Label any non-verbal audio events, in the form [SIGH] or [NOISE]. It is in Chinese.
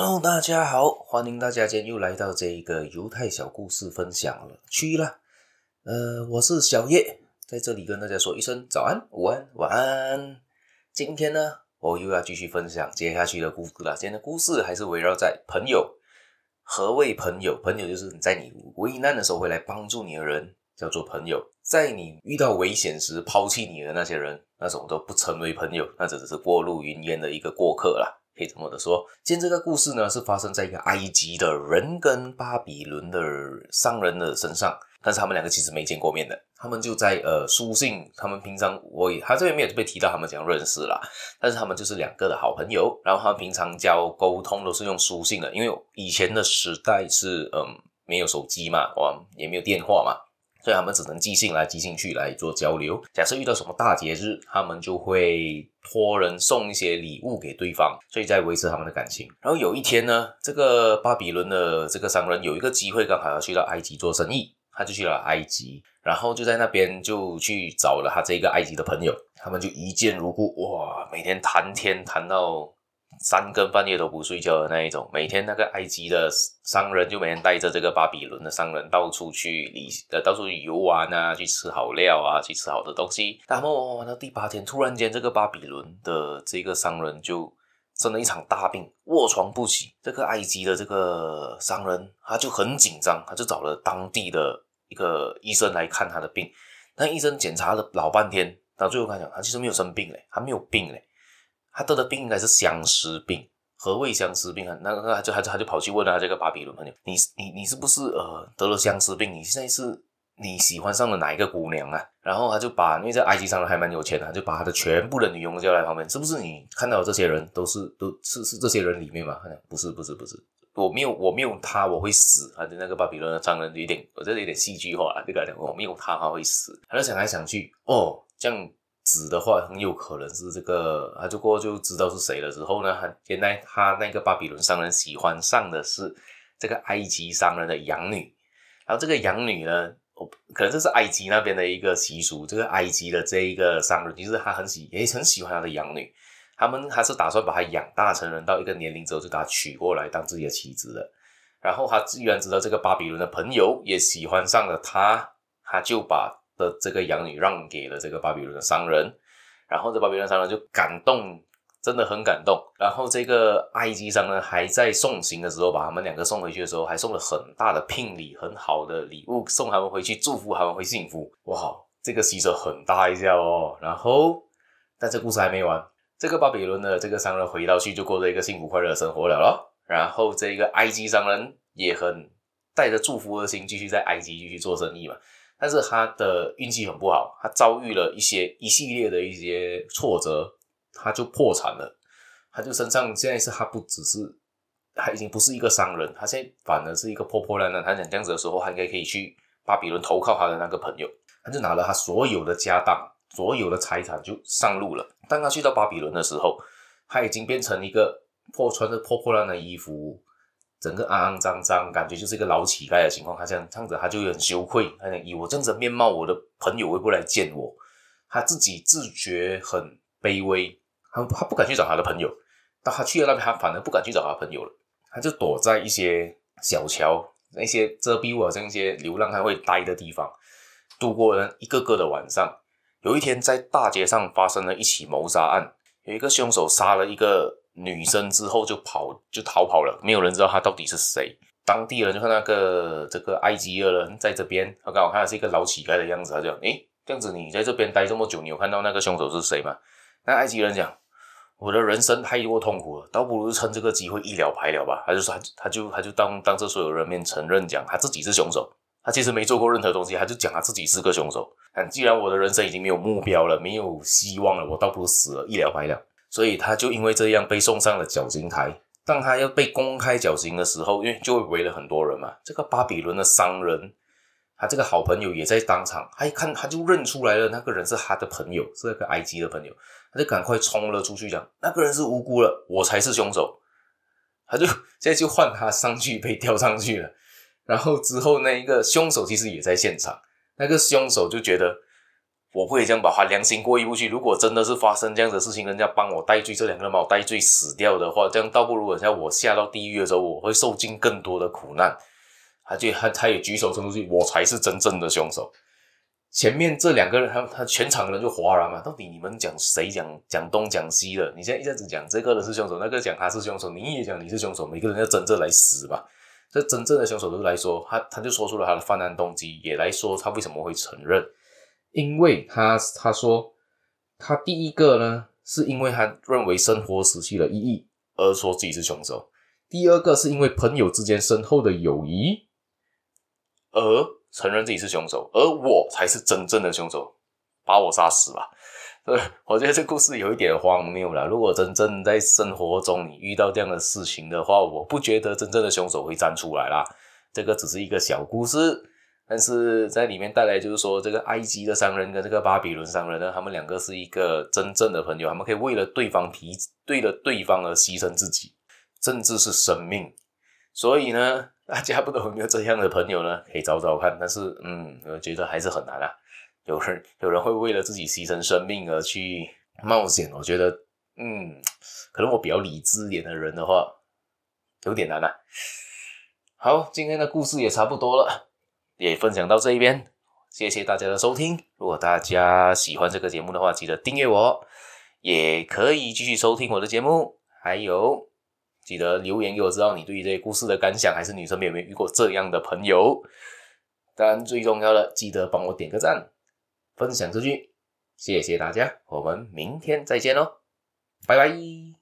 Hello，大家好，欢迎大家今天又来到这一个犹太小故事分享了区啦。呃，我是小叶，在这里跟大家说一声早安、午安、晚安。今天呢，我又要继续分享接下去的故事了。今天的故事还是围绕在朋友。何谓朋友？朋友就是在你危难的时候会来帮助你的人，叫做朋友。在你遇到危险时抛弃你的那些人，那种都不称为朋友，那只是过路云烟的一个过客啦。可以这么的说，今天这个故事呢，是发生在一个埃及的人跟巴比伦的商人的身上，但是他们两个其实没见过面的，他们就在呃书信，他们平常我也他这边没有被提到他们怎样认识啦，但是他们就是两个的好朋友，然后他们平常交沟通都是用书信的，因为以前的时代是嗯没有手机嘛，哇也没有电话嘛。所以他们只能寄信来寄信去来做交流。假设遇到什么大节日，他们就会托人送一些礼物给对方，所以在维持他们的感情。然后有一天呢，这个巴比伦的这个商人有一个机会，刚好要去到埃及做生意，他就去了埃及，然后就在那边就去找了他这个埃及的朋友，他们就一见如故，哇，每天谈天谈到。三更半夜都不睡觉的那一种，每天那个埃及的商人就每天带着这个巴比伦的商人到处去旅呃到处去游玩啊，去吃好料啊，去吃好的东西。他们玩玩到第八天，突然间这个巴比伦的这个商人就生了一场大病，卧床不起。这个埃及的这个商人他就很紧张，他就找了当地的一个医生来看他的病。那医生检查了老半天，到最后他讲他其实没有生病嘞，他没有病嘞。他得的病应该是相思病。何谓相思病啊？那个他就他就他就跑去问他这个巴比伦朋友：“你你你是不是呃得了相思病？你现在是你喜欢上了哪一个姑娘啊？”然后他就把，因为在埃及商人还蛮有钱的，他就把他的全部的女佣叫来旁边：“是不是你看到这些人都是都是是这些人里面吗？”他讲：“不是不是不是，我没有我没有他我会死。”他的那个巴比伦的商人有点我觉得有点戏剧化，这个讲我没有他他会死。他就想来想去，哦，这样。死的话很有可能是这个，他就过就知道是谁了。之后呢，原来他那个巴比伦商人喜欢上的是这个埃及商人的养女，然后这个养女呢，可能这是埃及那边的一个习俗。这个埃及的这一个商人，其实他很喜也很喜欢他的养女，他们还是打算把他养大成人，到一个年龄之后就把他娶过来当自己的妻子的。然后他居然知道这个巴比伦的朋友也喜欢上了他，他就把。的这个养女让给了这个巴比伦的商人，然后这巴比伦商人就感动，真的很感动。然后这个埃及商人还在送行的时候，把他们两个送回去的时候，还送了很大的聘礼，很好的礼物送他们回去，祝福他们会幸福。哇，这个喜手很大一下哦。然后，但这故事还没完，这个巴比伦的这个商人回到去就过着一个幸福快乐的生活了咯。然后这个埃及商人也很带着祝福的心，继续在埃及继续做生意嘛。但是他的运气很不好，他遭遇了一些一系列的一些挫折，他就破产了。他就身上现在是他不只是，他已经不是一个商人，他现在反而是一个破破烂烂。他讲这样子的时候，他应该可以去巴比伦投靠他的那个朋友，他就拿了他所有的家当、所有的财产就上路了。当他去到巴比伦的时候，他已经变成一个破穿着破破烂烂的衣服。整个肮肮脏脏，感觉就是一个老乞丐的情况。他这样这样子，他就很羞愧。他讲以我这样子的面貌，我的朋友会不来见我？他自己自觉很卑微，他他不敢去找他的朋友。到他去了那边，他反而不敢去找他朋友了。他就躲在一些小桥、那些遮蔽物，好像一些流浪汉会待的地方，度过了一个个的晚上。有一天，在大街上发生了一起谋杀案，有一个凶手杀了一个。女生之后就跑，就逃跑了，没有人知道他到底是谁。当地人就看那个这个埃及的人在这边，他刚好看他是一个老乞丐的样子，他就讲：诶，这样子你在这边待这么久，你有看到那个凶手是谁吗？那埃及人讲：我的人生太过痛苦了，倒不如趁这个机会一了百了吧。他就说，他就他就当当着所有人面承认讲他自己是凶手，他其实没做过任何东西，他就讲他自己是个凶手。但既然我的人生已经没有目标了，没有希望了，我倒不如死了，一了百了。所以他就因为这样被送上了绞刑台。当他要被公开绞刑的时候，因为就会围了很多人嘛。这个巴比伦的商人，他这个好朋友也在当场。他一看，他就认出来了，那个人是他的朋友，是那个埃及的朋友。他就赶快冲了出去，讲那个人是无辜了，我才是凶手。他就 [LAUGHS] 现在就换他上去被吊上去了。然后之后那一个凶手其实也在现场。那个凶手就觉得。我会这样把他良心过意不去。如果真的是发生这样的事情，人家帮我戴罪，这两个人把我戴罪死掉的话，这样倒不如人家我下到地狱的时候，我会受尽更多的苦难。他就 [LAUGHS] 他他也举手称出去，我才是真正的凶手。前面这两个人，他他全场人就哗然嘛，到底你们讲谁讲讲东讲西的？你现在一下子讲这个人是凶手，那个讲他是凶手，你也讲你是凶手，每个人要争着来死吧。这真正的凶手都是来说，他他就说出了他的犯案动机，也来说他为什么会承认。因为他他说他第一个呢，是因为他认为生活失去了意义而说自己是凶手；第二个是因为朋友之间深厚的友谊而承认自己是凶手，而我才是真正的凶手，把我杀死吧。对，[LAUGHS] 我觉得这故事有一点荒谬啦。如果真正在生活中你遇到这样的事情的话，我不觉得真正的凶手会站出来啦。这个只是一个小故事，但是在里面带来就是说，这个埃及的商人跟这个巴比伦商人呢，他们两个是一个真正的朋友，他们可以为了对方提，为了对方而牺牲自己，甚至是生命。所以呢，[LAUGHS] 大家不懂有没有这样的朋友呢？可以找找看。但是，嗯，我觉得还是很难啊。有人有人会为了自己牺牲生命而去冒险，我觉得，嗯，可能我比较理智一点的人的话，有点难啊。好，今天的故事也差不多了，也分享到这一边，谢谢大家的收听。如果大家喜欢这个节目的话，记得订阅我，也可以继续收听我的节目，还有记得留言给我知道你对于这些故事的感想，还是你身边有没有遇过这样的朋友？当然，最重要的，记得帮我点个赞。分享出去，谢谢大家，我们明天再见喽，拜拜。